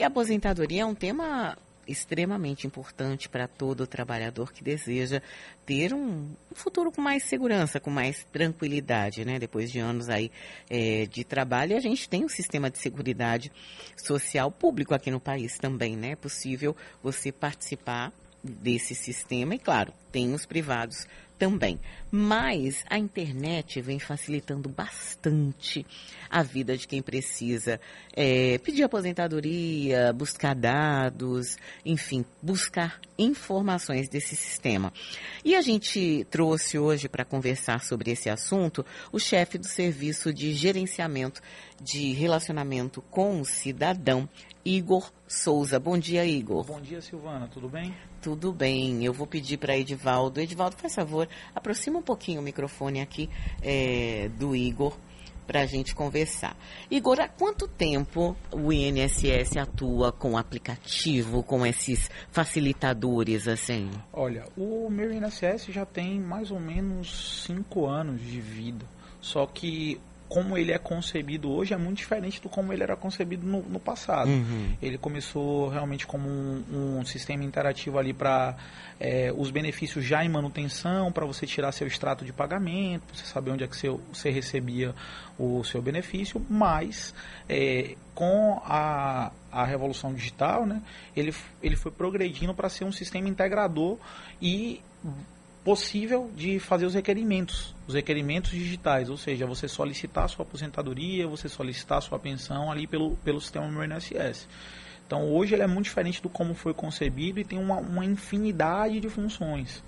E a aposentadoria é um tema extremamente importante para todo trabalhador que deseja ter um futuro com mais segurança, com mais tranquilidade, né? Depois de anos aí é, de trabalho, a gente tem um sistema de seguridade social público aqui no país também, né? É possível você participar desse sistema e, claro, tem os privados também. Mas a internet vem facilitando bastante a vida de quem precisa é, pedir aposentadoria, buscar dados, enfim, buscar informações desse sistema. E a gente trouxe hoje para conversar sobre esse assunto o chefe do Serviço de Gerenciamento de Relacionamento com o Cidadão, Igor Souza. Bom dia, Igor. Bom dia, Silvana. Tudo bem? Tudo bem. Eu vou pedir para Edivaldo. Edivaldo, faz favor, aproxima um pouquinho o microfone aqui é, do Igor para a gente conversar. Igor, há quanto tempo o INSS atua com aplicativo, com esses facilitadores, assim? Olha, o meu INSS já tem mais ou menos cinco anos de vida. Só que como ele é concebido hoje é muito diferente do como ele era concebido no, no passado. Uhum. Ele começou realmente como um, um sistema interativo ali para é, os benefícios já em manutenção, para você tirar seu extrato de pagamento, você saber onde é que você, você recebia o seu benefício, mas é, com a, a revolução digital, né, ele, ele foi progredindo para ser um sistema integrador e possível de fazer os requerimentos, os requerimentos digitais, ou seja, você solicitar sua aposentadoria, você solicitar sua pensão ali pelo, pelo sistema do INSS. Então hoje ele é muito diferente do como foi concebido e tem uma, uma infinidade de funções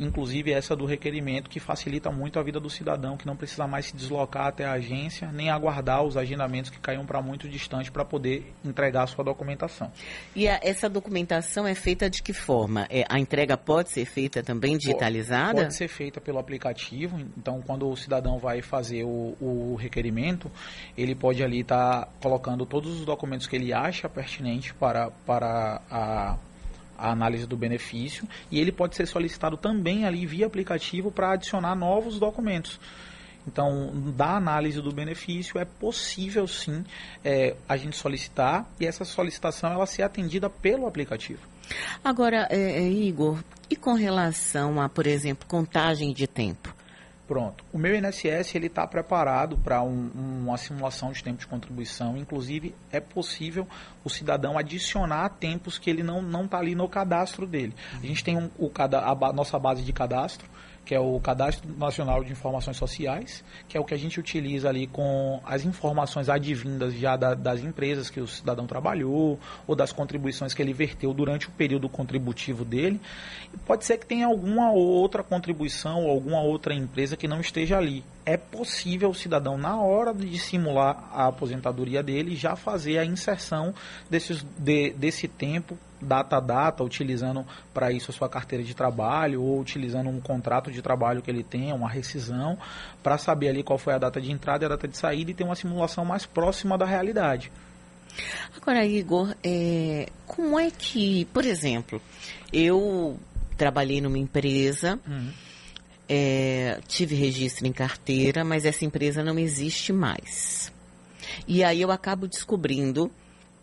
inclusive essa do requerimento, que facilita muito a vida do cidadão, que não precisa mais se deslocar até a agência, nem aguardar os agendamentos que caíam para muito distante para poder entregar a sua documentação. E a, essa documentação é feita de que forma? É, a entrega pode ser feita também digitalizada? Pode, pode ser feita pelo aplicativo, então quando o cidadão vai fazer o, o requerimento, ele pode ali estar tá colocando todos os documentos que ele acha pertinente para, para a a análise do benefício e ele pode ser solicitado também ali via aplicativo para adicionar novos documentos. Então, da análise do benefício é possível sim é, a gente solicitar e essa solicitação ela ser atendida pelo aplicativo. Agora, é, é Igor, e com relação a, por exemplo, contagem de tempo? Pronto. O meu INSS ele está preparado para um, uma simulação de tempo de contribuição. Inclusive, é possível o cidadão adicionar tempos que ele não está ali no cadastro dele. A gente tem um, o, a, a nossa base de cadastro que é o Cadastro Nacional de Informações Sociais, que é o que a gente utiliza ali com as informações advindas já da, das empresas que o cidadão trabalhou ou das contribuições que ele verteu durante o período contributivo dele. E pode ser que tenha alguma outra contribuição ou alguma outra empresa que não esteja ali. É possível o cidadão, na hora de simular a aposentadoria dele, já fazer a inserção desses, de, desse tempo data a data, utilizando para isso a sua carteira de trabalho ou utilizando um contrato de trabalho que ele tenha, uma rescisão, para saber ali qual foi a data de entrada e a data de saída e ter uma simulação mais próxima da realidade. Agora, Igor, é, como é que, por exemplo, eu trabalhei numa empresa, uhum. É, tive registro em carteira, mas essa empresa não existe mais. E aí eu acabo descobrindo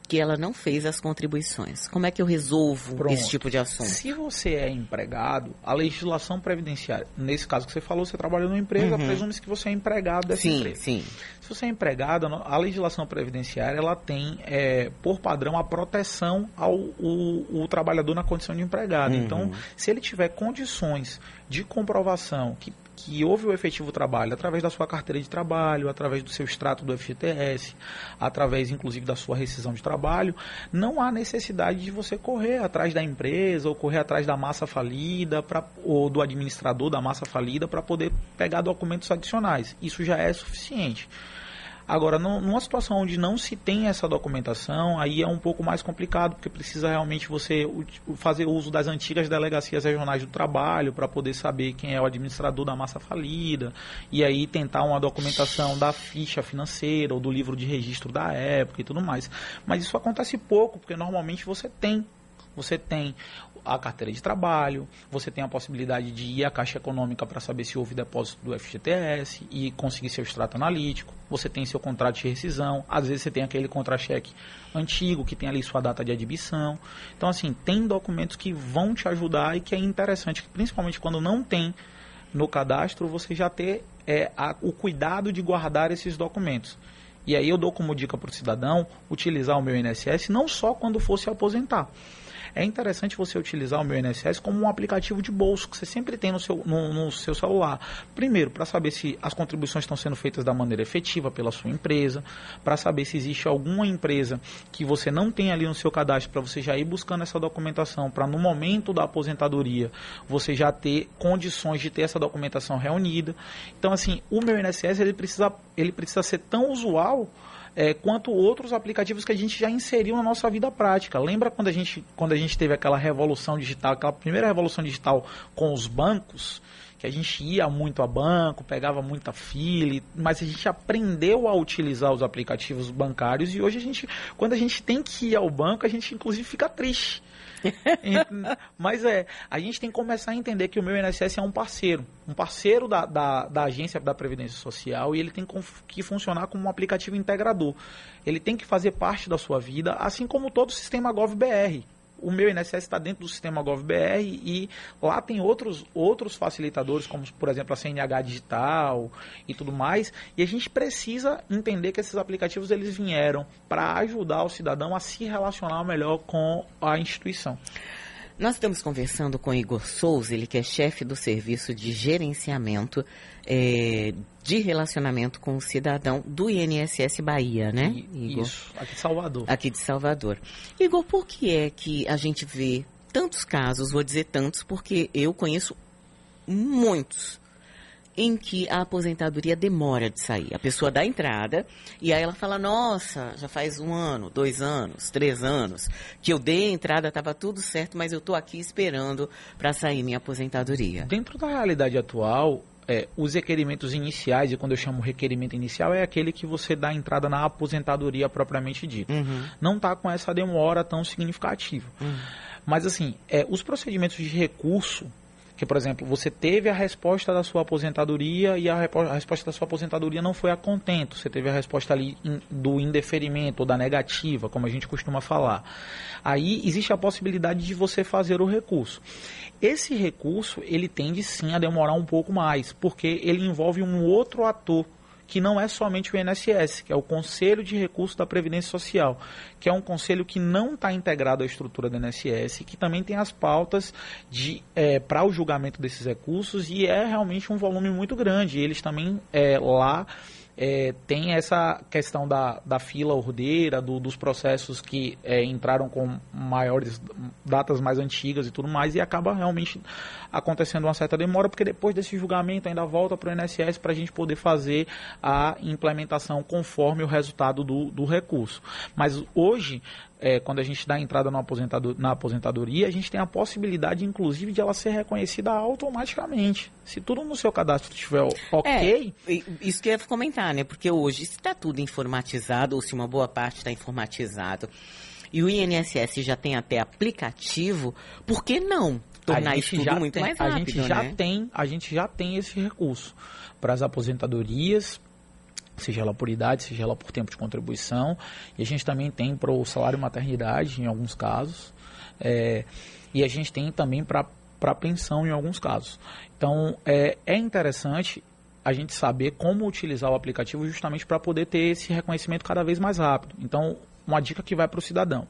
que ela não fez as contribuições. Como é que eu resolvo Pronto. esse tipo de assunto? Se você é empregado, a legislação previdenciária, nesse caso que você falou, você trabalha numa empresa, uhum. presume-se que você é empregado dessa sim, empresa. Sim. Se você é empregado, a legislação previdenciária ela tem, é, por padrão, a proteção ao o, o trabalhador na condição de empregado. Uhum. Então, se ele tiver condições de comprovação que que houve o efetivo trabalho através da sua carteira de trabalho, através do seu extrato do FGTS, através inclusive da sua rescisão de trabalho, não há necessidade de você correr atrás da empresa ou correr atrás da massa falida pra, ou do administrador da massa falida para poder pegar documentos adicionais. Isso já é suficiente. Agora, numa situação onde não se tem essa documentação, aí é um pouco mais complicado, porque precisa realmente você fazer uso das antigas delegacias regionais do trabalho para poder saber quem é o administrador da massa falida, e aí tentar uma documentação da ficha financeira ou do livro de registro da época e tudo mais. Mas isso acontece pouco, porque normalmente você tem você tem a carteira de trabalho, você tem a possibilidade de ir à Caixa Econômica para saber se houve depósito do FGTS e conseguir seu extrato analítico, você tem seu contrato de rescisão, às vezes você tem aquele contra-cheque antigo que tem ali sua data de admissão. Então, assim, tem documentos que vão te ajudar e que é interessante, principalmente quando não tem no cadastro, você já ter é, a, o cuidado de guardar esses documentos. E aí eu dou como dica para o cidadão utilizar o meu INSS não só quando for se aposentar é interessante você utilizar o meu INSS como um aplicativo de bolso que você sempre tem no seu, no, no seu celular. Primeiro, para saber se as contribuições estão sendo feitas da maneira efetiva pela sua empresa, para saber se existe alguma empresa que você não tem ali no seu cadastro, para você já ir buscando essa documentação, para no momento da aposentadoria você já ter condições de ter essa documentação reunida. Então, assim, o meu INSS ele precisa, ele precisa ser tão usual é, quanto outros aplicativos que a gente já inseriu na nossa vida prática. Lembra quando a gente, quando a gente teve aquela revolução digital, aquela primeira revolução digital com os bancos? que a gente ia muito a banco, pegava muita fila, mas a gente aprendeu a utilizar os aplicativos bancários e hoje a gente, quando a gente tem que ir ao banco, a gente inclusive fica triste Mas é, a gente tem que começar a entender que o meu INSS é um parceiro, um parceiro da, da, da agência da Previdência Social e ele tem que funcionar como um aplicativo integrador. Ele tem que fazer parte da sua vida, assim como todo o sistema GovBR o meu INSS está dentro do sistema GovBR e lá tem outros, outros facilitadores, como por exemplo a CNH Digital e tudo mais. E a gente precisa entender que esses aplicativos eles vieram para ajudar o cidadão a se relacionar melhor com a instituição. Nós estamos conversando com Igor Souza, ele que é chefe do serviço de gerenciamento é, de relacionamento com o cidadão do INSS Bahia, né, Igor? Isso, aqui de Salvador. Aqui de Salvador. Igor, por que é que a gente vê tantos casos, vou dizer tantos, porque eu conheço muitos em que a aposentadoria demora de sair. A pessoa dá entrada e aí ela fala: Nossa, já faz um ano, dois anos, três anos que eu dei a entrada, estava tudo certo, mas eu estou aqui esperando para sair minha aposentadoria. Dentro da realidade atual, é, os requerimentos iniciais, e quando eu chamo requerimento inicial, é aquele que você dá entrada na aposentadoria propriamente dita. Uhum. Não está com essa demora tão significativa. Uhum. Mas, assim, é, os procedimentos de recurso que, por exemplo, você teve a resposta da sua aposentadoria e a, a resposta da sua aposentadoria não foi a contento. Você teve a resposta ali in, do indeferimento ou da negativa, como a gente costuma falar. Aí existe a possibilidade de você fazer o recurso. Esse recurso, ele tende sim a demorar um pouco mais, porque ele envolve um outro ator que não é somente o INSS, que é o Conselho de Recursos da Previdência Social, que é um conselho que não está integrado à estrutura do INSS, que também tem as pautas é, para o julgamento desses recursos e é realmente um volume muito grande. Eles também é, lá é, tem essa questão da, da fila ordeira, do, dos processos que é, entraram com maiores datas mais antigas e tudo mais, e acaba realmente acontecendo uma certa demora, porque depois desse julgamento ainda volta para o INSS para a gente poder fazer a implementação conforme o resultado do, do recurso. Mas hoje é, quando a gente dá entrada no aposentador, na aposentadoria, a gente tem a possibilidade, inclusive, de ela ser reconhecida automaticamente. Se tudo no seu cadastro estiver ok. É, isso que eu ia comentar, né? Porque hoje, se está tudo informatizado, ou se uma boa parte está informatizado, e o INSS já tem até aplicativo, por que não tornar isso tudo muito tem, mais rápido? A gente já né? tem, a gente já tem esse recurso para as aposentadorias, seja ela por idade, seja ela por tempo de contribuição. E a gente também tem para o salário maternidade, em alguns casos. É, e a gente tem também para pensão, em alguns casos. Então, é, é interessante a gente saber como utilizar o aplicativo justamente para poder ter esse reconhecimento cada vez mais rápido. Então, uma dica que vai para o cidadão.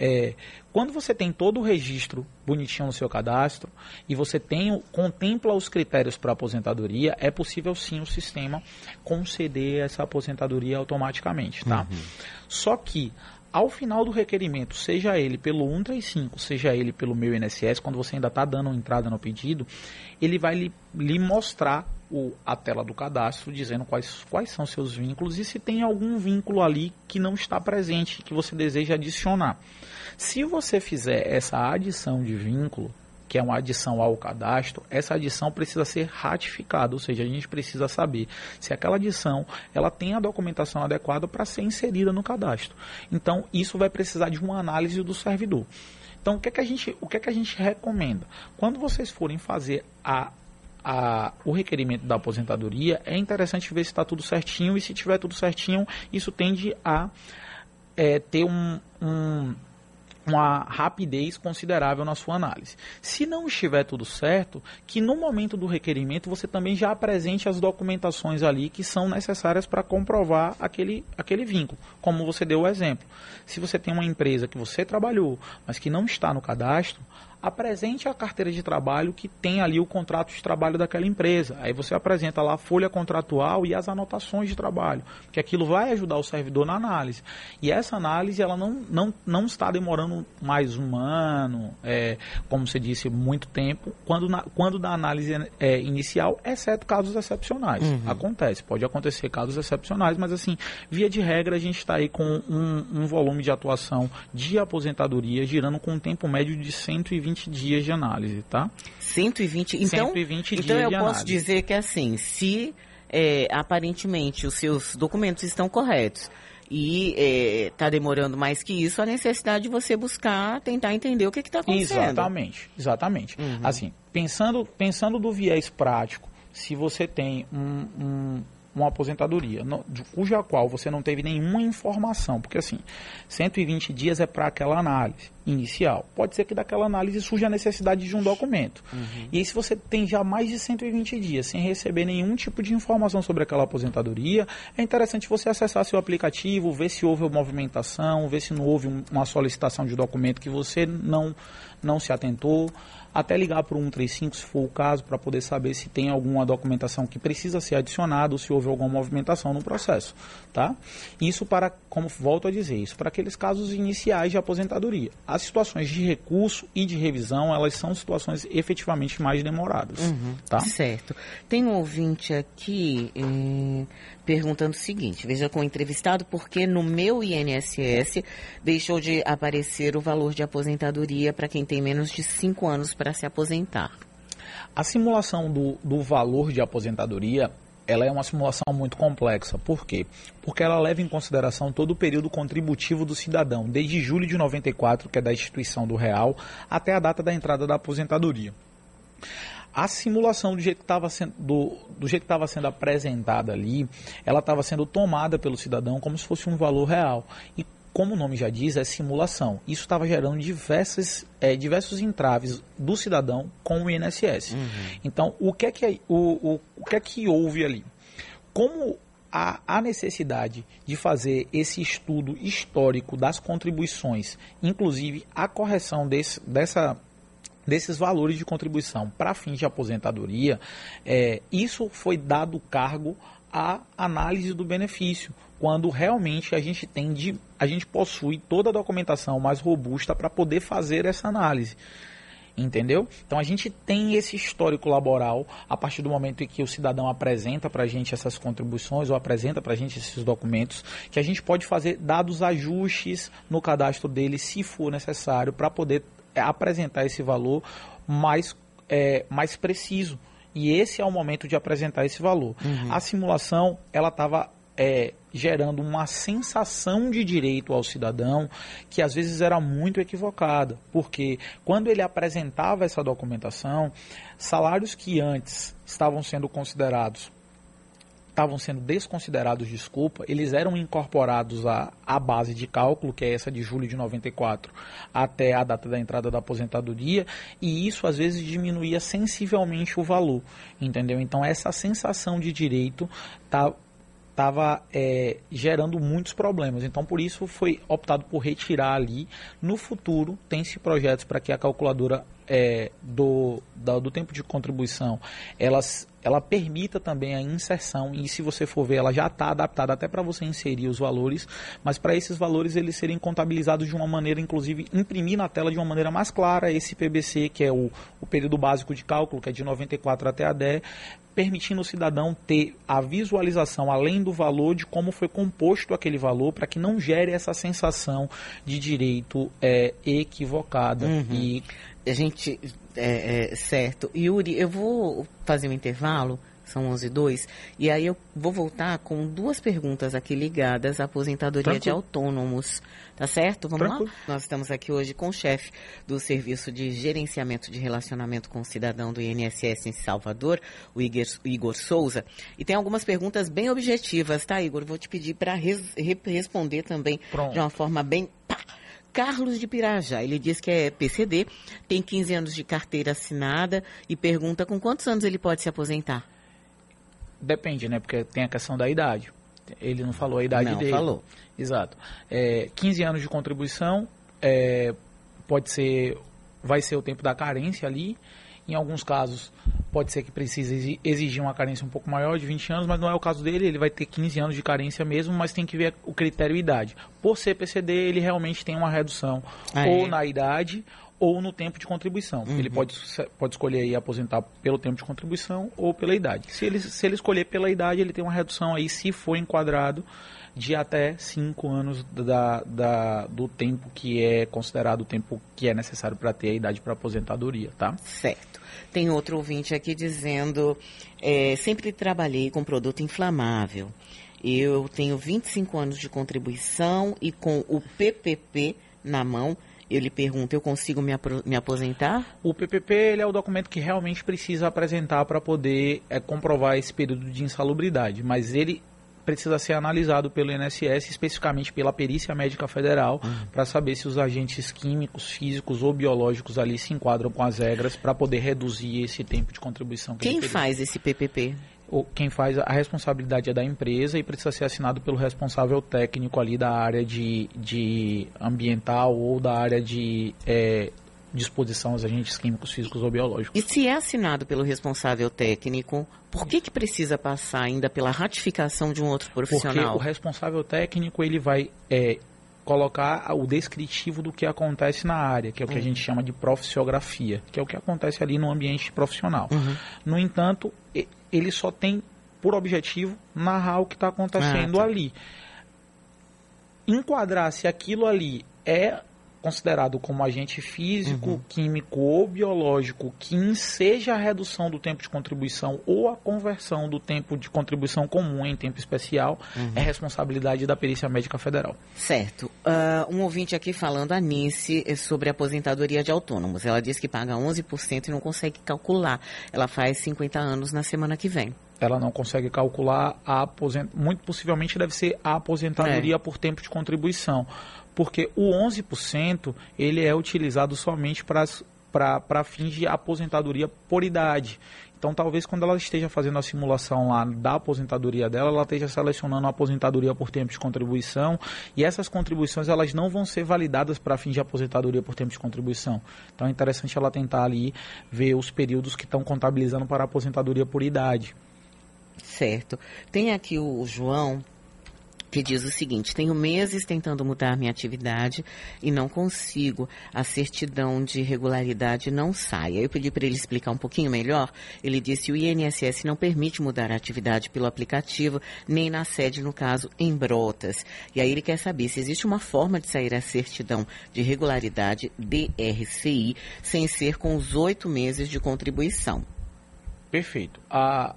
É, quando você tem todo o registro bonitinho no seu cadastro e você tem contempla os critérios para aposentadoria, é possível sim o sistema conceder essa aposentadoria automaticamente, tá? Uhum. Só que ao final do requerimento, seja ele pelo 135, seja ele pelo meu INSS, quando você ainda está dando entrada no pedido, ele vai lhe, lhe mostrar o, a tela do cadastro dizendo quais, quais são seus vínculos e se tem algum vínculo ali que não está presente, que você deseja adicionar. Se você fizer essa adição de vínculo, que é uma adição ao cadastro, essa adição precisa ser ratificada, ou seja, a gente precisa saber se aquela adição ela tem a documentação adequada para ser inserida no cadastro. Então, isso vai precisar de uma análise do servidor. Então, o que, é que a gente, o que, é que a gente recomenda? Quando vocês forem fazer a, a, o requerimento da aposentadoria, é interessante ver se está tudo certinho e se tiver tudo certinho, isso tende a é, ter um, um uma rapidez considerável na sua análise. Se não estiver tudo certo, que no momento do requerimento você também já apresente as documentações ali que são necessárias para comprovar aquele, aquele vínculo, como você deu o exemplo. Se você tem uma empresa que você trabalhou, mas que não está no cadastro, apresente a carteira de trabalho que tem ali o contrato de trabalho daquela empresa. Aí você apresenta lá a folha contratual e as anotações de trabalho, que aquilo vai ajudar o servidor na análise. E essa análise ela não, não, não está demorando mais um ano, é, como você disse, muito tempo, quando, na, quando da análise é, inicial, exceto casos excepcionais. Uhum. Acontece, pode acontecer casos excepcionais, mas assim, via de regra, a gente está aí com um, um volume de atuação de aposentadoria girando com um tempo médio de 120 120 dias de análise, tá? 120, então, 120 então dias eu posso dizer que assim, se é, aparentemente os seus documentos estão corretos e está é, demorando mais que isso, a necessidade de você buscar, tentar entender o que está acontecendo. Exatamente, exatamente. Uhum. Assim, pensando, pensando do viés prático, se você tem um, um uma aposentadoria, no, cuja qual você não teve nenhuma informação, porque assim, 120 dias é para aquela análise inicial. Pode ser que daquela análise surja a necessidade de um documento. Uhum. E aí, se você tem já mais de 120 dias sem receber nenhum tipo de informação sobre aquela aposentadoria, é interessante você acessar seu aplicativo, ver se houve movimentação, ver se não houve uma solicitação de documento que você não, não se atentou até ligar para o 135 se for o caso, para poder saber se tem alguma documentação que precisa ser adicionada ou se houve alguma movimentação no processo, tá? Isso para, como volto a dizer, isso para aqueles casos iniciais de aposentadoria. As situações de recurso e de revisão, elas são situações efetivamente mais demoradas, uhum, tá? Certo. Tem um ouvinte aqui eh, perguntando o seguinte, veja com o entrevistado, porque no meu INSS deixou de aparecer o valor de aposentadoria para quem tem menos de 5 anos para se aposentar. A simulação do, do valor de aposentadoria ela é uma simulação muito complexa. Por quê? Porque ela leva em consideração todo o período contributivo do cidadão, desde julho de 94, que é da instituição do real, até a data da entrada da aposentadoria. A simulação do jeito que estava sendo, do, do jeito que estava sendo apresentada ali, ela estava sendo tomada pelo cidadão como se fosse um valor real. E como o nome já diz, é simulação. Isso estava gerando diversas, é, diversos entraves do cidadão com o INSS. Uhum. Então, o que, é que, o, o, o que é que houve ali? Como há a necessidade de fazer esse estudo histórico das contribuições, inclusive a correção desse, dessa, desses valores de contribuição para fins de aposentadoria, é, isso foi dado cargo à análise do benefício quando realmente a gente tem de, a gente possui toda a documentação mais robusta para poder fazer essa análise. Entendeu? Então a gente tem esse histórico laboral a partir do momento em que o cidadão apresenta para a gente essas contribuições ou apresenta para a gente esses documentos, que a gente pode fazer dados ajustes no cadastro dele, se for necessário, para poder apresentar esse valor mais, é, mais preciso. E esse é o momento de apresentar esse valor. Uhum. A simulação, ela estava é, gerando uma sensação de direito ao cidadão que às vezes era muito equivocada, porque quando ele apresentava essa documentação, salários que antes estavam sendo considerados estavam sendo desconsiderados, desculpa, eles eram incorporados à, à base de cálculo, que é essa de julho de 94, até a data da entrada da aposentadoria, e isso às vezes diminuía sensivelmente o valor, entendeu? Então essa sensação de direito tá estava é, gerando muitos problemas. Então, por isso foi optado por retirar ali. No futuro, tem-se projetos para que a calculadora é, do, do, do tempo de contribuição elas ela permita também a inserção e se você for ver ela já está adaptada até para você inserir os valores, mas para esses valores eles serem contabilizados de uma maneira, inclusive imprimir na tela de uma maneira mais clara esse PBC que é o, o período básico de cálculo que é de 94 até a 10, permitindo o cidadão ter a visualização além do valor de como foi composto aquele valor para que não gere essa sensação de direito é, equivocada uhum. e a gente é, é, certo. Yuri, eu vou fazer um intervalo São 11 e 2. E aí eu vou voltar com duas perguntas aqui ligadas à aposentadoria Tranquilo. de autônomos. Tá certo? Vamos Tranquilo. lá? Nós estamos aqui hoje com o chefe do Serviço de Gerenciamento de Relacionamento com o Cidadão do INSS em Salvador, o Igor, Igor Souza. E tem algumas perguntas bem objetivas, tá, Igor? Vou te pedir para res, responder também Pronto. de uma forma bem. Pá, Carlos de Pirajá, ele diz que é PCD, tem 15 anos de carteira assinada e pergunta com quantos anos ele pode se aposentar? Depende, né? Porque tem a questão da idade. Ele não falou a idade não, dele. falou. Exato. É, 15 anos de contribuição, é, pode ser, vai ser o tempo da carência ali. Em alguns casos, pode ser que precise exigir uma carência um pouco maior, de 20 anos, mas não é o caso dele, ele vai ter 15 anos de carência mesmo, mas tem que ver o critério idade. Por ser PCD, ele realmente tem uma redução ah, ou é? na idade ou no tempo de contribuição. Uhum. Ele pode, pode escolher aí aposentar pelo tempo de contribuição ou pela idade. Se ele, se ele escolher pela idade, ele tem uma redução aí, se for enquadrado, de até 5 anos da, da, do tempo que é considerado o tempo que é necessário para ter a idade para aposentadoria, tá? Certo. Tem outro ouvinte aqui dizendo, é, sempre trabalhei com produto inflamável. Eu tenho 25 anos de contribuição e com o PPP na mão, ele pergunta, eu consigo me, me aposentar? O PPP ele é o documento que realmente precisa apresentar para poder é, comprovar esse período de insalubridade, mas ele precisa ser analisado pelo INSS, especificamente pela Perícia Médica Federal, uhum. para saber se os agentes químicos, físicos ou biológicos ali se enquadram com as regras para poder reduzir esse tempo de contribuição. Que Quem faz esse PPP? quem faz a responsabilidade é da empresa e precisa ser assinado pelo responsável técnico ali da área de, de ambiental ou da área de é, disposição aos agentes químicos, físicos ou biológicos. E se é assinado pelo responsável técnico, por que, que precisa passar ainda pela ratificação de um outro profissional? Porque o responsável técnico ele vai é, colocar o descritivo do que acontece na área, que é o que uhum. a gente chama de profissiografia, que é o que acontece ali no ambiente profissional. Uhum. No entanto, ele só tem por objetivo narrar o que está acontecendo ah, tá. ali. Enquadrar se aquilo ali é considerado como agente físico, uhum. químico ou biológico que enseja a redução do tempo de contribuição ou a conversão do tempo de contribuição comum em tempo especial uhum. é responsabilidade da Perícia Médica Federal. Certo. Uh, um ouvinte aqui falando, a Nice, é sobre aposentadoria de autônomos. Ela diz que paga 11% e não consegue calcular. Ela faz 50 anos na semana que vem ela não consegue calcular a aposentadoria. Muito possivelmente deve ser a aposentadoria é. por tempo de contribuição porque o 11% ele é utilizado somente para fins de aposentadoria por idade. Então, talvez quando ela esteja fazendo a simulação lá da aposentadoria dela, ela esteja selecionando a aposentadoria por tempo de contribuição e essas contribuições elas não vão ser validadas para fins de aposentadoria por tempo de contribuição. Então, é interessante ela tentar ali ver os períodos que estão contabilizando para a aposentadoria por idade. Certo. Tem aqui o João que diz o seguinte: tenho meses tentando mudar minha atividade e não consigo. A certidão de regularidade não sai. Eu pedi para ele explicar um pouquinho melhor. Ele disse o INSS não permite mudar a atividade pelo aplicativo, nem na sede, no caso, em Brotas. E aí ele quer saber se existe uma forma de sair a certidão de regularidade DRCI sem ser com os oito meses de contribuição. Perfeito. A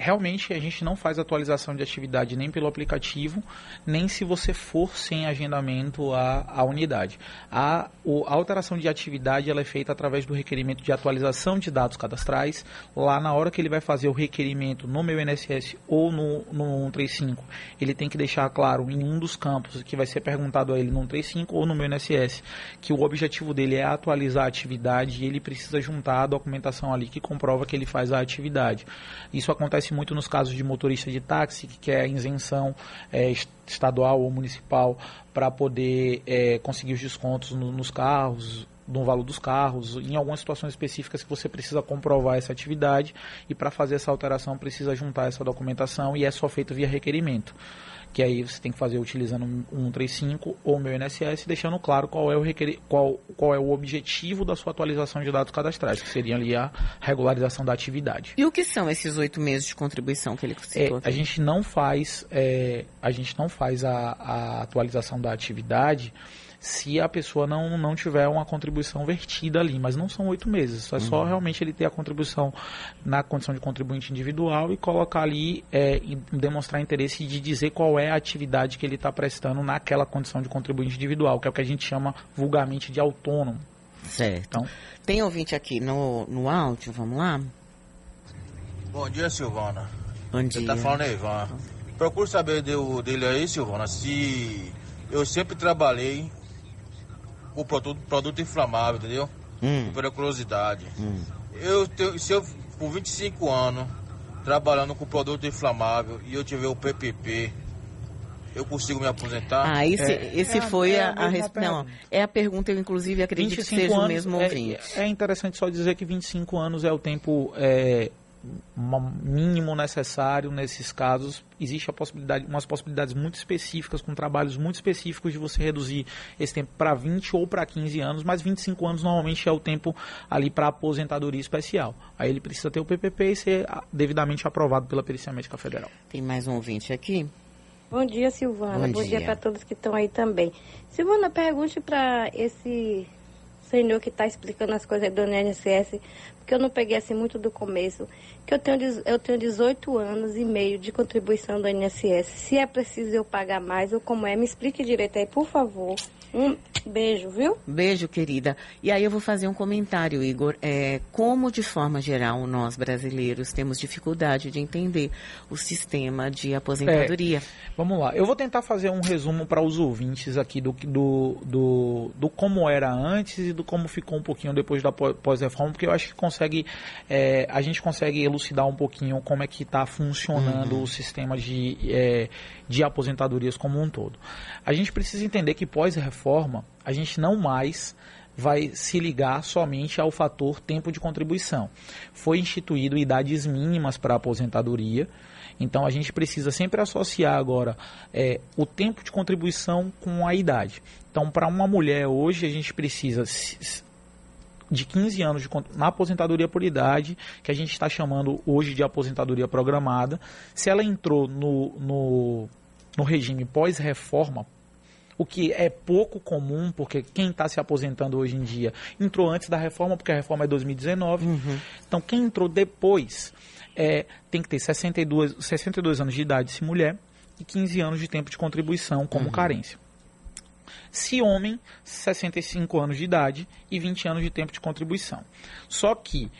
realmente a gente não faz atualização de atividade nem pelo aplicativo, nem se você for sem agendamento à, à unidade. A, o, a alteração de atividade ela é feita através do requerimento de atualização de dados cadastrais. Lá na hora que ele vai fazer o requerimento no meu INSS ou no, no 135, ele tem que deixar claro em um dos campos que vai ser perguntado a ele no 135 ou no meu INSS, que o objetivo dele é atualizar a atividade e ele precisa juntar a documentação ali que comprova que ele faz a atividade. Isso acontece acontece muito nos casos de motorista de táxi que quer isenção é, estadual ou municipal para poder é, conseguir os descontos no, nos carros, no valor dos carros, em algumas situações específicas que você precisa comprovar essa atividade e para fazer essa alteração precisa juntar essa documentação e é só feito via requerimento que aí você tem que fazer utilizando o 135 ou o meu INSS, deixando claro qual é o requer... qual, qual é o objetivo da sua atualização de dados cadastrais, que seria ali a regularização da atividade. E o que são esses oito meses de contribuição que ele citou? É, a gente não faz, é, a gente não faz a, a atualização da atividade se a pessoa não, não tiver uma contribuição vertida ali, mas não são oito meses, é uhum. só realmente ele ter a contribuição na condição de contribuinte individual e colocar ali, é, e demonstrar interesse de dizer qual é a atividade que ele está prestando naquela condição de contribuinte individual, que é o que a gente chama vulgarmente de autônomo. Certo. Então, Tem ouvinte aqui no, no áudio, vamos lá? Bom dia, Silvana. Bom dia. Você tá falando aí, Ivan. Procuro saber dele, dele aí, Silvana, se eu sempre trabalhei com produto, produto inflamável, entendeu? Hum. Com periculosidade. Hum. Eu tenho, se eu, por 25 anos, trabalhando com produto inflamável e eu tiver o PPP, eu consigo me aposentar? Ah, esse, é, esse é foi a, a, a Não, é a pergunta, eu inclusive acredito que seja anos, o mesmo é, ouvinte. É, interessante só dizer que 25 anos é o tempo é, mínimo necessário nesses casos. Existe a possibilidade, umas possibilidades muito específicas, com trabalhos muito específicos de você reduzir esse tempo para 20 ou para 15 anos, mas 25 anos normalmente é o tempo ali para aposentadoria especial. Aí ele precisa ter o PPP e ser devidamente aprovado pela Perícia Médica Federal. Tem mais um ouvinte aqui? Bom dia, Silvana. Bom, Bom dia, dia para todos que estão aí também. Silvana, pergunte para esse senhor que está explicando as coisas do INSS, porque eu não peguei assim muito do começo, que eu tenho, eu tenho 18 anos e meio de contribuição do INSS. Se é preciso eu pagar mais ou como é, me explique direito aí, por favor. Um beijo, viu? Beijo, querida. E aí eu vou fazer um comentário, Igor. É, como, de forma geral, nós brasileiros temos dificuldade de entender o sistema de aposentadoria. É, vamos lá. Eu vou tentar fazer um resumo para os ouvintes aqui do, do, do, do, como era antes e do como ficou um pouquinho depois da pós-reforma, porque eu acho que consegue, é, a gente consegue elucidar um pouquinho como é que está funcionando uhum. o sistema de, é, de aposentadorias como um todo. A gente precisa entender que pós-reforma, a gente não mais vai se ligar somente ao fator tempo de contribuição. Foi instituído idades mínimas para aposentadoria, então a gente precisa sempre associar agora é, o tempo de contribuição com a idade. Então, para uma mulher hoje, a gente precisa de 15 anos de, na aposentadoria por idade, que a gente está chamando hoje de aposentadoria programada. Se ela entrou no, no no regime pós-reforma, o que é pouco comum, porque quem está se aposentando hoje em dia entrou antes da reforma, porque a reforma é 2019. Uhum. Então, quem entrou depois é, tem que ter 62, 62 anos de idade, se mulher, e 15 anos de tempo de contribuição como uhum. carência. Se homem, 65 anos de idade e 20 anos de tempo de contribuição. Só que,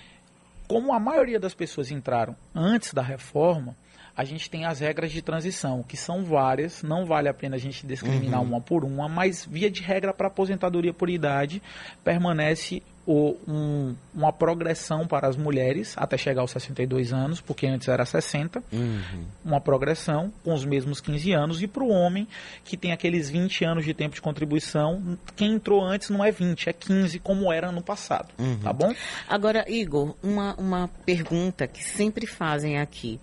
como a maioria das pessoas entraram antes da reforma, a gente tem as regras de transição, que são várias, não vale a pena a gente discriminar uhum. uma por uma, mas via de regra para aposentadoria por idade permanece o, um, uma progressão para as mulheres até chegar aos 62 anos, porque antes era 60, uhum. uma progressão com os mesmos 15 anos, e para o homem que tem aqueles 20 anos de tempo de contribuição, quem entrou antes não é 20, é 15, como era no passado, uhum. tá bom? Agora, Igor, uma, uma pergunta que sempre fazem aqui.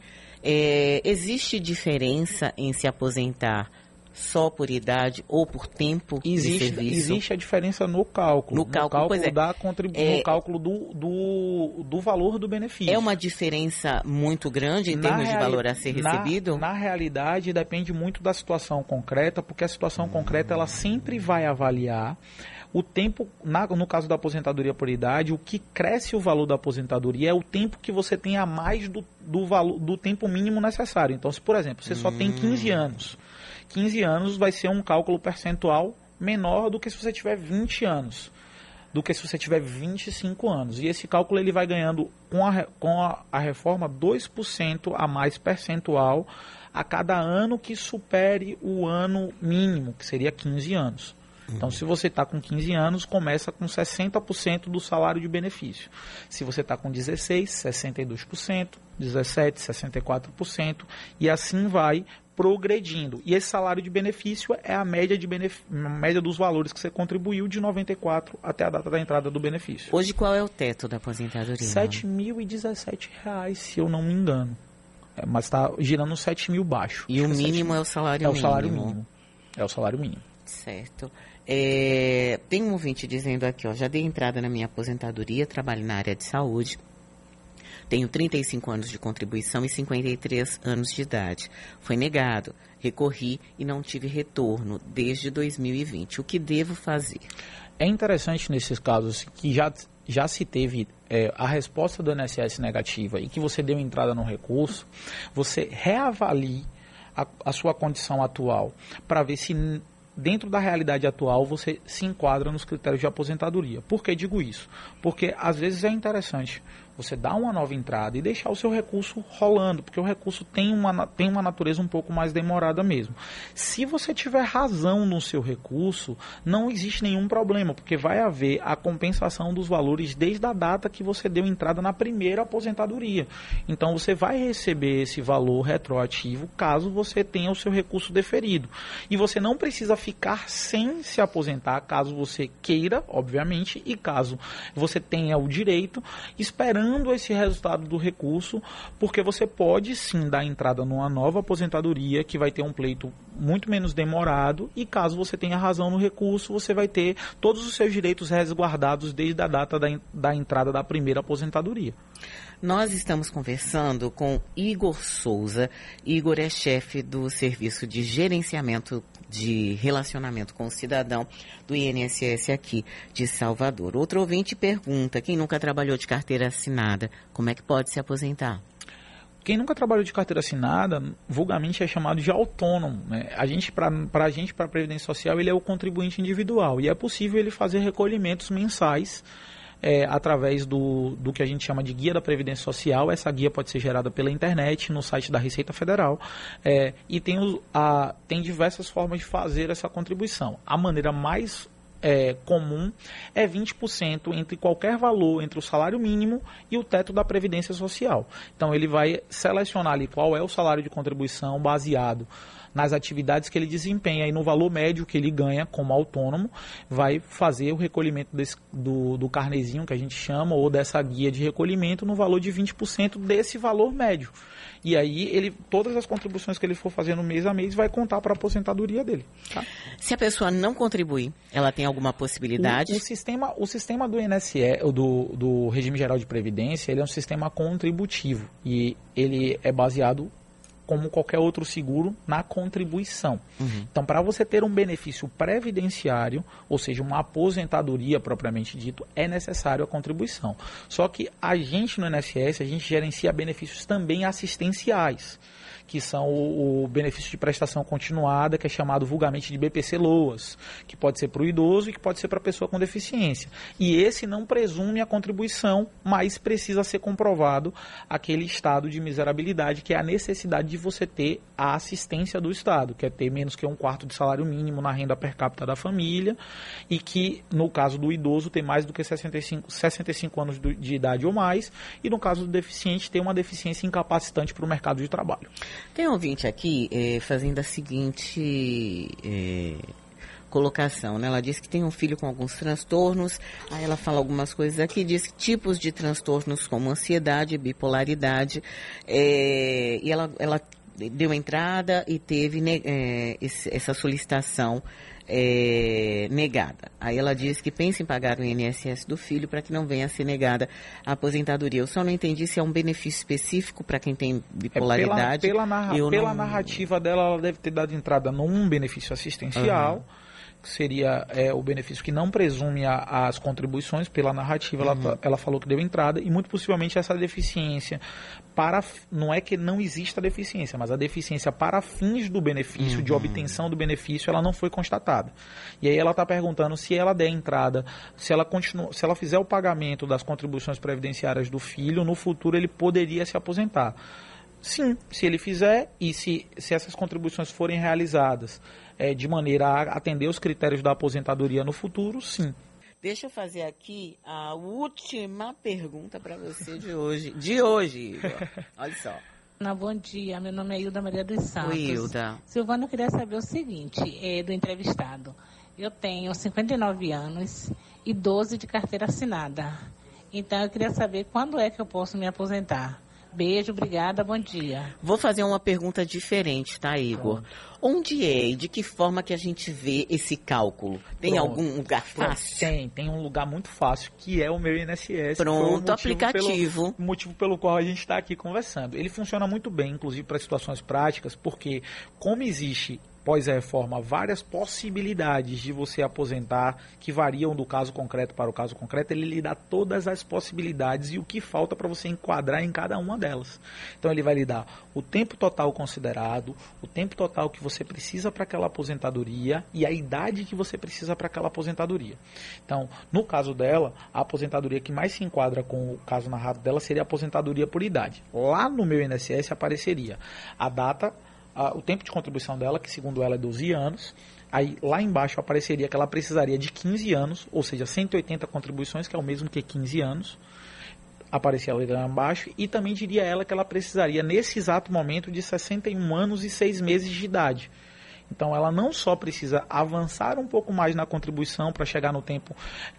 É, existe diferença em se aposentar só por idade ou por tempo existe, de serviço? Existe a diferença no cálculo. No, no cálculo, cálculo é. da contribu é, no cálculo do, do, do, valor do benefício. É uma diferença muito grande em na termos de valor a ser recebido? Na realidade, depende muito da situação concreta, porque a situação concreta ela sempre vai avaliar o tempo, na, no caso da aposentadoria por idade, o que cresce o valor da aposentadoria é o tempo que você tem a mais do, do, valor, do tempo mínimo necessário. Então, se, por exemplo, você só tem 15 hum. anos, 15 anos vai ser um cálculo percentual menor do que se você tiver 20 anos do que se você tiver 25 anos. E esse cálculo ele vai ganhando com a, com a, a reforma 2% a mais percentual a cada ano que supere o ano mínimo, que seria 15 anos. Então, se você está com 15 anos, começa com 60% do salário de benefício. Se você está com 16, 62%, 17, 64%, e assim vai progredindo. E esse salário de benefício é a média, de benef... média dos valores que você contribuiu de 94 até a data da entrada do benefício. Hoje qual é o teto da aposentadoria? R$ 7.017, se eu não me engano. É, mas está girando 7 mil baixo. E o mínimo é o salário é mínimo? É o salário mínimo. É o salário mínimo. Certo. É, tem um ouvinte dizendo aqui, ó, já dei entrada na minha aposentadoria, trabalho na área de saúde. Tenho 35 anos de contribuição e 53 anos de idade. Foi negado. Recorri e não tive retorno desde 2020. O que devo fazer? É interessante nesses casos que já, já se teve é, a resposta do INSS negativa e que você deu entrada no recurso, você reavalie a, a sua condição atual para ver se dentro da realidade atual, você se enquadra nos critérios de aposentadoria. Por que digo isso? Porque às vezes é interessante você dar uma nova entrada e deixar o seu recurso rolando, porque o recurso tem uma, tem uma natureza um pouco mais demorada mesmo. Se você tiver razão no seu recurso, não existe nenhum problema, porque vai haver a compensação dos valores desde a data que você deu entrada na primeira aposentadoria. Então você vai receber esse valor retroativo caso você tenha o seu recurso deferido. E você não precisa ficar sem se aposentar caso você queira, obviamente, e caso você tenha o direito, esperando esperando esse resultado do recurso, porque você pode sim dar entrada numa nova aposentadoria que vai ter um pleito muito menos demorado e caso você tenha razão no recurso, você vai ter todos os seus direitos resguardados desde a data da, da entrada da primeira aposentadoria. Nós estamos conversando com Igor Souza. Igor é chefe do Serviço de Gerenciamento de Relacionamento com o Cidadão do INSS aqui de Salvador. Outro ouvinte pergunta: quem nunca trabalhou de carteira assinada, como é que pode se aposentar? Quem nunca trabalhou de carteira assinada, vulgarmente é chamado de autônomo. Né? A gente, para a gente, para a Previdência Social, ele é o contribuinte individual e é possível ele fazer recolhimentos mensais é, através do, do que a gente chama de Guia da Previdência Social. Essa guia pode ser gerada pela internet, no site da Receita Federal. É, e tem, a, tem diversas formas de fazer essa contribuição. A maneira mais é, comum é 20% entre qualquer valor entre o salário mínimo e o teto da Previdência Social. Então ele vai selecionar ali qual é o salário de contribuição baseado nas atividades que ele desempenha e no valor médio que ele ganha como autônomo, vai fazer o recolhimento desse, do, do carnezinho que a gente chama, ou dessa guia de recolhimento, no valor de 20% desse valor médio. E aí ele todas as contribuições que ele for fazer no mês a mês vai contar para a aposentadoria dele. Tá? Se a pessoa não contribuir, ela tem alguma possibilidade? O, o, sistema, o sistema do INSS, do, do regime geral de previdência, ele é um sistema contributivo e ele é baseado como qualquer outro seguro, na contribuição. Uhum. Então, para você ter um benefício previdenciário, ou seja, uma aposentadoria propriamente dito, é necessário a contribuição. Só que a gente no INSS, a gente gerencia benefícios também assistenciais que são o, o benefício de prestação continuada, que é chamado vulgarmente de BPC LOAS, que pode ser para o idoso e que pode ser para a pessoa com deficiência. E esse não presume a contribuição, mas precisa ser comprovado aquele estado de miserabilidade, que é a necessidade de você ter a assistência do Estado, que é ter menos que um quarto de salário mínimo na renda per capita da família, e que, no caso do idoso, ter mais do que 65, 65 anos de idade ou mais, e no caso do deficiente, ter uma deficiência incapacitante para o mercado de trabalho. Tem um ouvinte aqui é, fazendo a seguinte é, colocação, né? Ela disse que tem um filho com alguns transtornos, aí ela fala algumas coisas aqui, diz tipos de transtornos como ansiedade, bipolaridade, é, e ela, ela deu entrada e teve é, essa solicitação é, negada. Aí ela diz que pensa em pagar o INSS do filho para que não venha a ser negada a aposentadoria. Eu só não entendi se é um benefício específico para quem tem bipolaridade. É pela, pela, narra pela não... narrativa dela, ela deve ter dado entrada num benefício assistencial. Uhum que seria é, o benefício que não presume a, as contribuições, pela narrativa uhum. ela, ela falou que deu entrada, e muito possivelmente essa deficiência para não é que não exista deficiência, mas a deficiência para fins do benefício, uhum. de obtenção do benefício, ela não foi constatada. E aí ela está perguntando se ela der entrada, se ela continua, se ela fizer o pagamento das contribuições previdenciárias do filho, no futuro ele poderia se aposentar. Sim, se ele fizer e se, se essas contribuições forem realizadas é, de maneira a atender os critérios da aposentadoria no futuro, sim. Deixa eu fazer aqui a última pergunta para você de hoje. De hoje, Igor. Olha só. Na bom dia, meu nome é Hilda Maria dos Santos. Oi, Hilda. Silvana, eu queria saber o seguinte, é, do entrevistado. Eu tenho 59 anos e 12 de carteira assinada. Então, eu queria saber quando é que eu posso me aposentar. Beijo, obrigada, bom dia. Vou fazer uma pergunta diferente, tá, Igor? Onde é e de que forma que a gente vê esse cálculo? Tem Pronto. algum lugar fácil? Tem, tem um lugar muito fácil, que é o meu INSS. Pronto, aplicativo. Pelo, motivo pelo qual a gente está aqui conversando. Ele funciona muito bem, inclusive para situações práticas, porque como existe pós a reforma várias possibilidades de você aposentar que variam do caso concreto para o caso concreto, ele lhe dá todas as possibilidades e o que falta para você enquadrar em cada uma delas. Então ele vai lhe dar o tempo total considerado, o tempo total que você precisa para aquela aposentadoria e a idade que você precisa para aquela aposentadoria. Então, no caso dela, a aposentadoria que mais se enquadra com o caso narrado dela seria a aposentadoria por idade. Lá no meu INSS apareceria a data o tempo de contribuição dela, que segundo ela é 12 anos. Aí lá embaixo apareceria que ela precisaria de 15 anos, ou seja, 180 contribuições, que é o mesmo que 15 anos. Aparecia lá embaixo. E também diria ela que ela precisaria, nesse exato momento, de 61 anos e 6 meses de idade. Então ela não só precisa avançar um pouco mais na contribuição para chegar no tempo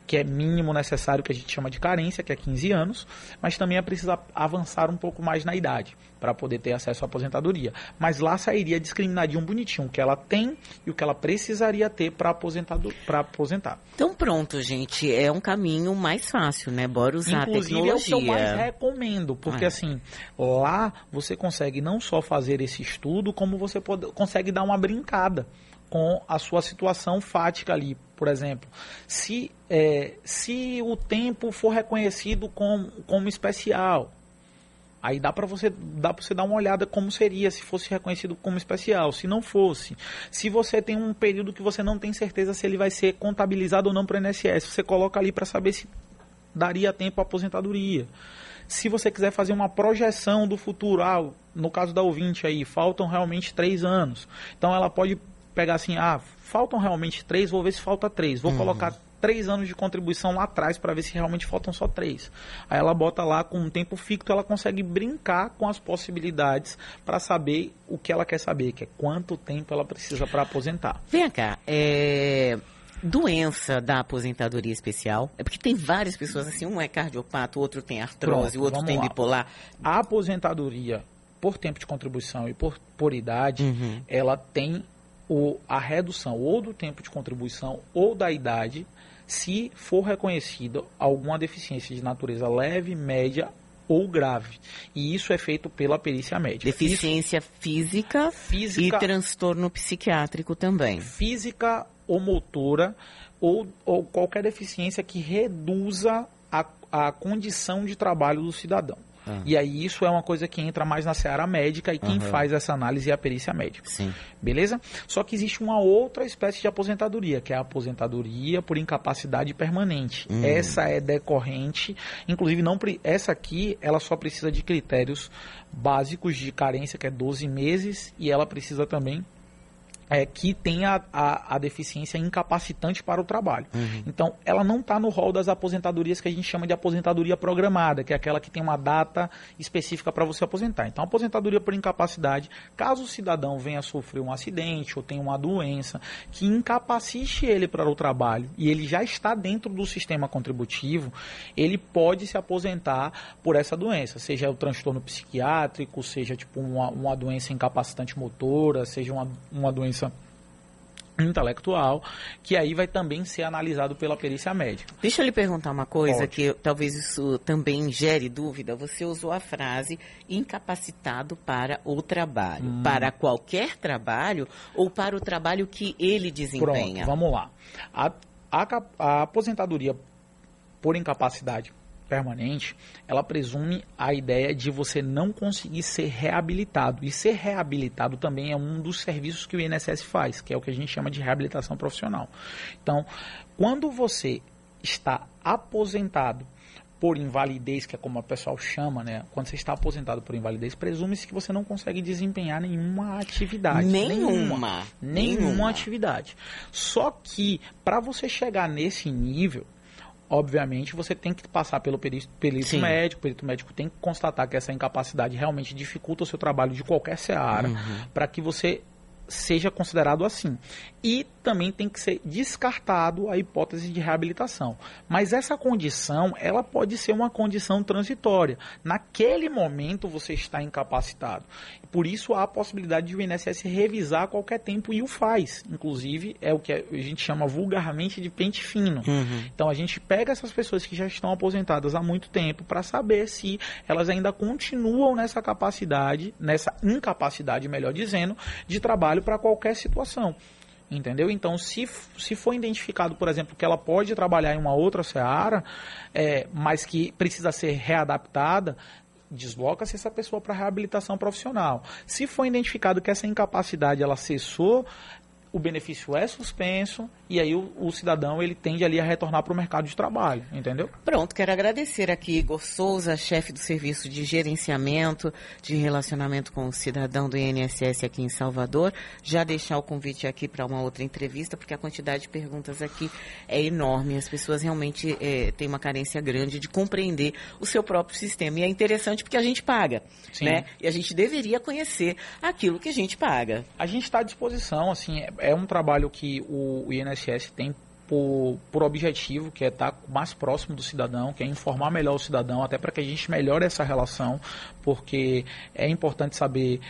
que é mínimo necessário, que a gente chama de carência, que é 15 anos, mas também ela precisa avançar um pouco mais na idade para poder ter acesso à aposentadoria. Mas lá sairia discriminadinho bonitinho, o que ela tem e o que ela precisaria ter para aposentar. Então pronto, gente, é um caminho mais fácil, né? Bora usar Inclusive, a tecnologia. é o que eu mais recomendo, porque é. assim, lá você consegue não só fazer esse estudo, como você pode, consegue dar uma brincada com a sua situação fática ali. Por exemplo, se, é, se o tempo for reconhecido como, como especial, Aí dá para você, dá você dar uma olhada como seria se fosse reconhecido como especial, se não fosse. Se você tem um período que você não tem certeza se ele vai ser contabilizado ou não para o INSS, você coloca ali para saber se daria tempo à aposentadoria. Se você quiser fazer uma projeção do futuro, ah, no caso da ouvinte aí, faltam realmente três anos. Então ela pode pegar assim, ah, faltam realmente três, vou ver se falta três. Vou uhum. colocar três anos de contribuição lá atrás para ver se realmente faltam só três. Aí ela bota lá com um tempo fixo, ela consegue brincar com as possibilidades para saber o que ela quer saber, que é quanto tempo ela precisa para aposentar. Vem cá, é doença da aposentadoria especial? É porque tem várias pessoas assim, um é cardiopata, o outro tem artrose, Pronto, o outro tem lá. bipolar. A aposentadoria por tempo de contribuição e por, por idade, uhum. ela tem o, a redução ou do tempo de contribuição ou da idade se for reconhecida alguma deficiência de natureza leve, média ou grave. E isso é feito pela perícia médica. Deficiência isso, física, física e transtorno psiquiátrico também. Física ou motora ou, ou qualquer deficiência que reduza a, a condição de trabalho do cidadão. Ah. E aí isso é uma coisa que entra mais na seara médica e quem uhum. faz essa análise é a perícia médica. Sim. Beleza? Só que existe uma outra espécie de aposentadoria, que é a aposentadoria por incapacidade permanente. Uhum. Essa é decorrente, inclusive não essa aqui, ela só precisa de critérios básicos de carência, que é 12 meses, e ela precisa também é, que tem a, a, a, deficiência incapacitante para o trabalho. Uhum. Então, ela não está no rol das aposentadorias que a gente chama de aposentadoria programada, que é aquela que tem uma data específica para você aposentar. Então, aposentadoria por incapacidade, caso o cidadão venha a sofrer um acidente ou tenha uma doença que incapacite ele para o trabalho e ele já está dentro do sistema contributivo, ele pode se aposentar por essa doença, seja o transtorno psiquiátrico, seja tipo uma, uma doença incapacitante motora, seja uma, uma doença doença intelectual, que aí vai também ser analisado pela perícia médica. Deixa eu lhe perguntar uma coisa Pode. que talvez isso também gere dúvida. Você usou a frase incapacitado para o trabalho. Hum. Para qualquer trabalho ou para o trabalho que ele desempenha? Pronto, vamos lá. A, a, a aposentadoria por incapacidade permanente, ela presume a ideia de você não conseguir ser reabilitado. E ser reabilitado também é um dos serviços que o INSS faz, que é o que a gente chama de reabilitação profissional. Então, quando você está aposentado por invalidez, que é como o pessoal chama, né? Quando você está aposentado por invalidez, presume-se que você não consegue desempenhar nenhuma atividade. Nenhuma. Nenhuma, nenhuma atividade. Só que, para você chegar nesse nível, obviamente você tem que passar pelo perito, perito médico, o perito médico tem que constatar que essa incapacidade realmente dificulta o seu trabalho de qualquer seara, uhum. para que você seja considerado assim. E também tem que ser descartado a hipótese de reabilitação. Mas essa condição, ela pode ser uma condição transitória. Naquele momento você está incapacitado. Por isso há a possibilidade de o INSS revisar a qualquer tempo e o faz. Inclusive, é o que a gente chama vulgarmente de pente fino. Uhum. Então a gente pega essas pessoas que já estão aposentadas há muito tempo para saber se elas ainda continuam nessa capacidade, nessa incapacidade, melhor dizendo, de trabalho para qualquer situação. Entendeu? Então, se, se for identificado, por exemplo, que ela pode trabalhar em uma outra seara, é, mas que precisa ser readaptada, desloca-se essa pessoa para reabilitação profissional. Se for identificado que essa incapacidade ela cessou, o benefício é suspenso e aí o, o, cidadão ele tende ali a retornar para o mercado de trabalho, entendeu? Pronto, quero agradecer aqui Igor Souza, chefe do Serviço de Gerenciamento de Relacionamento com o Cidadão do INSS aqui em Salvador, já deixar o convite aqui para uma outra entrevista, porque a quantidade de perguntas aqui é enorme, as pessoas realmente é, têm uma carência grande de compreender o seu próprio sistema, e é interessante porque a gente paga, Sim. né? E a gente deveria conhecer aquilo que a gente paga. A gente está à disposição, assim, é, é um trabalho que o, o INSS tem por, por objetivo, que é estar mais próximo do cidadão, que é informar melhor o cidadão, até para que a gente melhore essa relação, porque é importante saber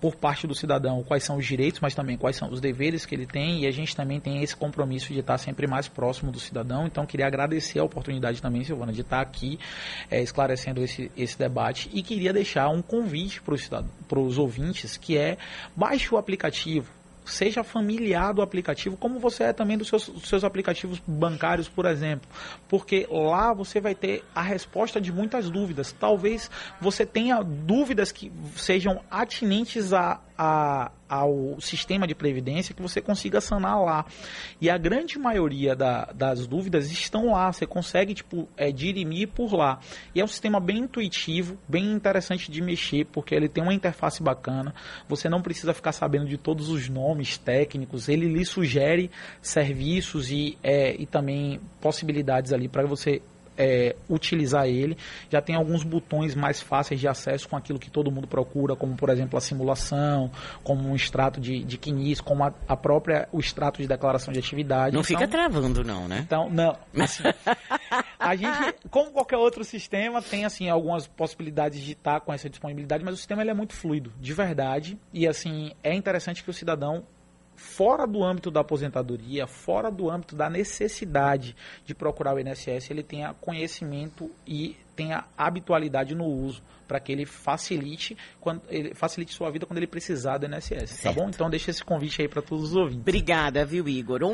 por parte do cidadão quais são os direitos, mas também quais são os deveres que ele tem, e a gente também tem esse compromisso de estar sempre mais próximo do cidadão. Então, queria agradecer a oportunidade também, Silvana, de estar aqui é, esclarecendo esse, esse debate e queria deixar um convite para os ouvintes, que é baixe o aplicativo seja familiar do aplicativo, como você é também dos seus, dos seus aplicativos bancários, por exemplo. Porque lá você vai ter a resposta de muitas dúvidas. Talvez você tenha dúvidas que sejam atinentes a, a, ao sistema de previdência que você consiga sanar lá. E a grande maioria da, das dúvidas estão lá. Você consegue tipo, é, dirimir por lá. E é um sistema bem intuitivo, bem interessante de mexer, porque ele tem uma interface bacana. Você não precisa ficar sabendo de todos os nomes técnicos. Ele lhe sugere serviços e, é, e também possibilidades ali para você é, utilizar ele. Já tem alguns botões mais fáceis de acesso com aquilo que todo mundo procura, como por exemplo a simulação, como um extrato de, de CNIS, como a, a própria o extrato de declaração de atividade. Não então, fica travando não, né? Então, não. Assim, a gente, como qualquer outro sistema, tem assim algumas possibilidades de estar com essa disponibilidade, mas o sistema ele é muito fluido, de verdade. E assim, é interessante que o cidadão fora do âmbito da aposentadoria, fora do âmbito da necessidade de procurar o INSS, ele tenha conhecimento e tenha habitualidade no uso, para que ele facilite, quando, ele facilite sua vida quando ele precisar do INSS, certo. tá bom? Então deixa esse convite aí para todos os ouvintes. Obrigada, viu, Igor?